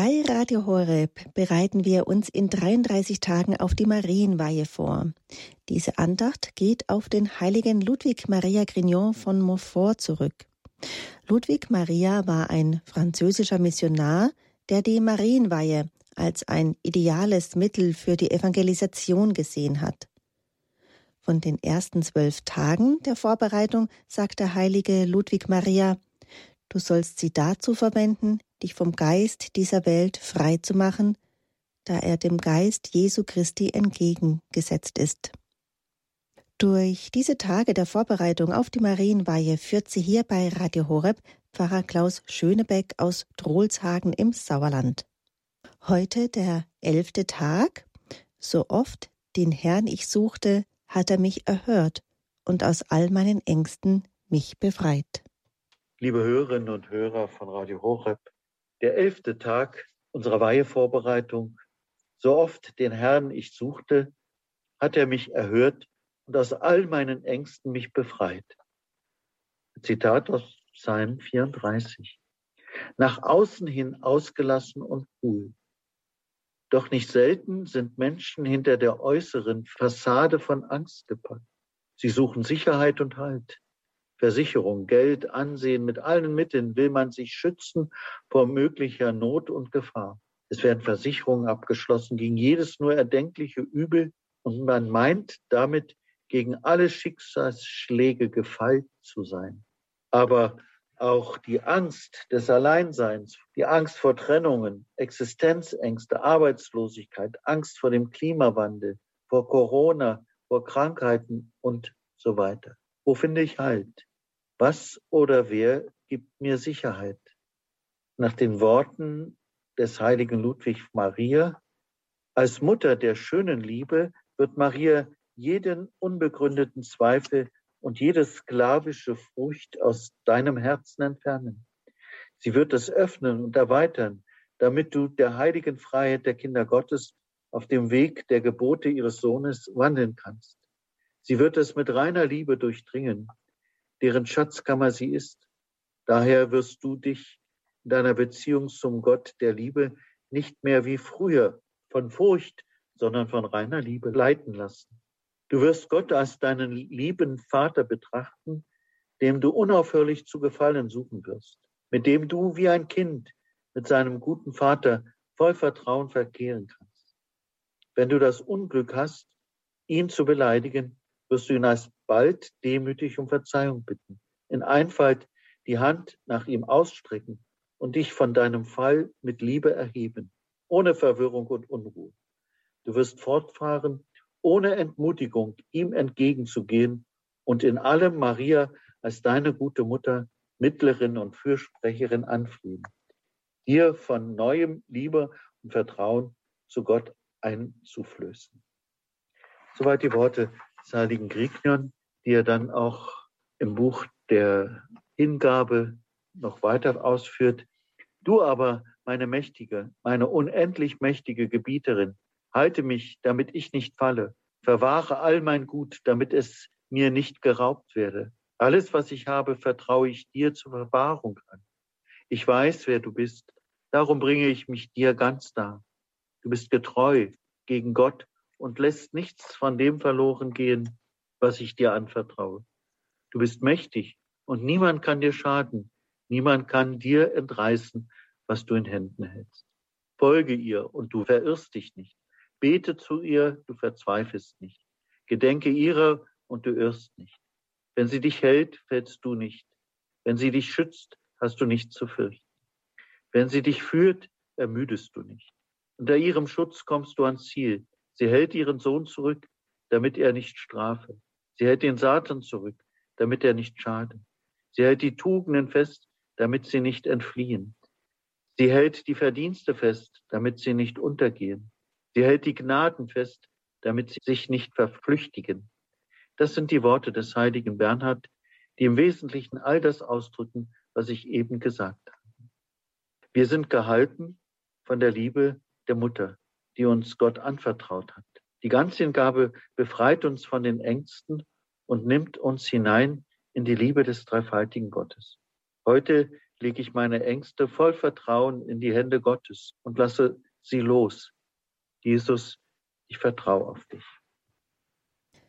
Bei Radio Horeb bereiten wir uns in 33 Tagen auf die Marienweihe vor. Diese Andacht geht auf den heiligen Ludwig Maria Grignon von Montfort zurück. Ludwig Maria war ein französischer Missionar, der die Marienweihe als ein ideales Mittel für die Evangelisation gesehen hat. Von den ersten zwölf Tagen der Vorbereitung sagt der heilige Ludwig Maria, du sollst sie dazu verwenden, dich vom Geist dieser Welt frei zu machen, da er dem Geist Jesu Christi entgegengesetzt ist. Durch diese Tage der Vorbereitung auf die Marienweihe führt sie hier bei Radio Horeb Pfarrer Klaus Schönebeck aus Drohlshagen im Sauerland. Heute der elfte Tag. So oft den Herrn ich suchte, hat er mich erhört und aus all meinen Ängsten mich befreit. Liebe Hörerinnen und Hörer von Radio Horeb, der elfte Tag unserer Weihevorbereitung. So oft den Herrn ich suchte, hat er mich erhört und aus all meinen Ängsten mich befreit. Zitat aus Psalm 34. Nach außen hin ausgelassen und cool. Doch nicht selten sind Menschen hinter der äußeren Fassade von Angst gepackt. Sie suchen Sicherheit und Halt. Versicherung, Geld, Ansehen, mit allen Mitteln will man sich schützen vor möglicher Not und Gefahr. Es werden Versicherungen abgeschlossen gegen jedes nur erdenkliche Übel und man meint damit gegen alle Schicksalsschläge gefeilt zu sein. Aber auch die Angst des Alleinseins, die Angst vor Trennungen, Existenzängste, Arbeitslosigkeit, Angst vor dem Klimawandel, vor Corona, vor Krankheiten und so weiter. Wo finde ich Halt? Was oder wer gibt mir Sicherheit? Nach den Worten des heiligen Ludwig Maria, als Mutter der schönen Liebe wird Maria jeden unbegründeten Zweifel und jede sklavische Furcht aus deinem Herzen entfernen. Sie wird es öffnen und erweitern, damit du der heiligen Freiheit der Kinder Gottes auf dem Weg der Gebote ihres Sohnes wandeln kannst. Sie wird es mit reiner Liebe durchdringen deren Schatzkammer sie ist. Daher wirst du dich in deiner Beziehung zum Gott der Liebe nicht mehr wie früher von Furcht, sondern von reiner Liebe leiten lassen. Du wirst Gott als deinen lieben Vater betrachten, dem du unaufhörlich zu gefallen suchen wirst, mit dem du wie ein Kind mit seinem guten Vater voll Vertrauen verkehren kannst. Wenn du das Unglück hast, ihn zu beleidigen, wirst du ihn alsbald demütig um Verzeihung bitten, in Einfalt die Hand nach ihm ausstrecken und dich von deinem Fall mit Liebe erheben, ohne Verwirrung und Unruhe. Du wirst fortfahren, ohne Entmutigung ihm entgegenzugehen und in allem Maria als deine gute Mutter, Mittlerin und Fürsprecherin anflehen, dir von neuem Liebe und Vertrauen zu Gott einzuflößen. Soweit die Worte des heiligen Grignon, die er dann auch im Buch der Hingabe noch weiter ausführt. Du aber, meine mächtige, meine unendlich mächtige Gebieterin, halte mich, damit ich nicht falle. Verwahre all mein Gut, damit es mir nicht geraubt werde. Alles, was ich habe, vertraue ich dir zur Verwahrung an. Ich weiß, wer du bist. Darum bringe ich mich dir ganz dar. Du bist getreu gegen Gott und lässt nichts von dem verloren gehen, was ich dir anvertraue. Du bist mächtig und niemand kann dir schaden. Niemand kann dir entreißen, was du in Händen hältst. Folge ihr und du verirrst dich nicht. Bete zu ihr, du verzweifelst nicht. Gedenke ihrer und du irrst nicht. Wenn sie dich hält, fällst du nicht. Wenn sie dich schützt, hast du nichts zu fürchten. Wenn sie dich führt, ermüdest du nicht. Unter ihrem Schutz kommst du ans Ziel. Sie hält ihren Sohn zurück, damit er nicht strafe. Sie hält den Satan zurück, damit er nicht schade. Sie hält die Tugenden fest, damit sie nicht entfliehen. Sie hält die Verdienste fest, damit sie nicht untergehen. Sie hält die Gnaden fest, damit sie sich nicht verflüchtigen. Das sind die Worte des heiligen Bernhard, die im Wesentlichen all das ausdrücken, was ich eben gesagt habe. Wir sind gehalten von der Liebe der Mutter, die uns Gott anvertraut hat. Die Ganzhingabe befreit uns von den Ängsten und nimmt uns hinein in die Liebe des dreifaltigen Gottes. Heute lege ich meine Ängste voll Vertrauen in die Hände Gottes und lasse sie los. Jesus, ich vertraue auf dich.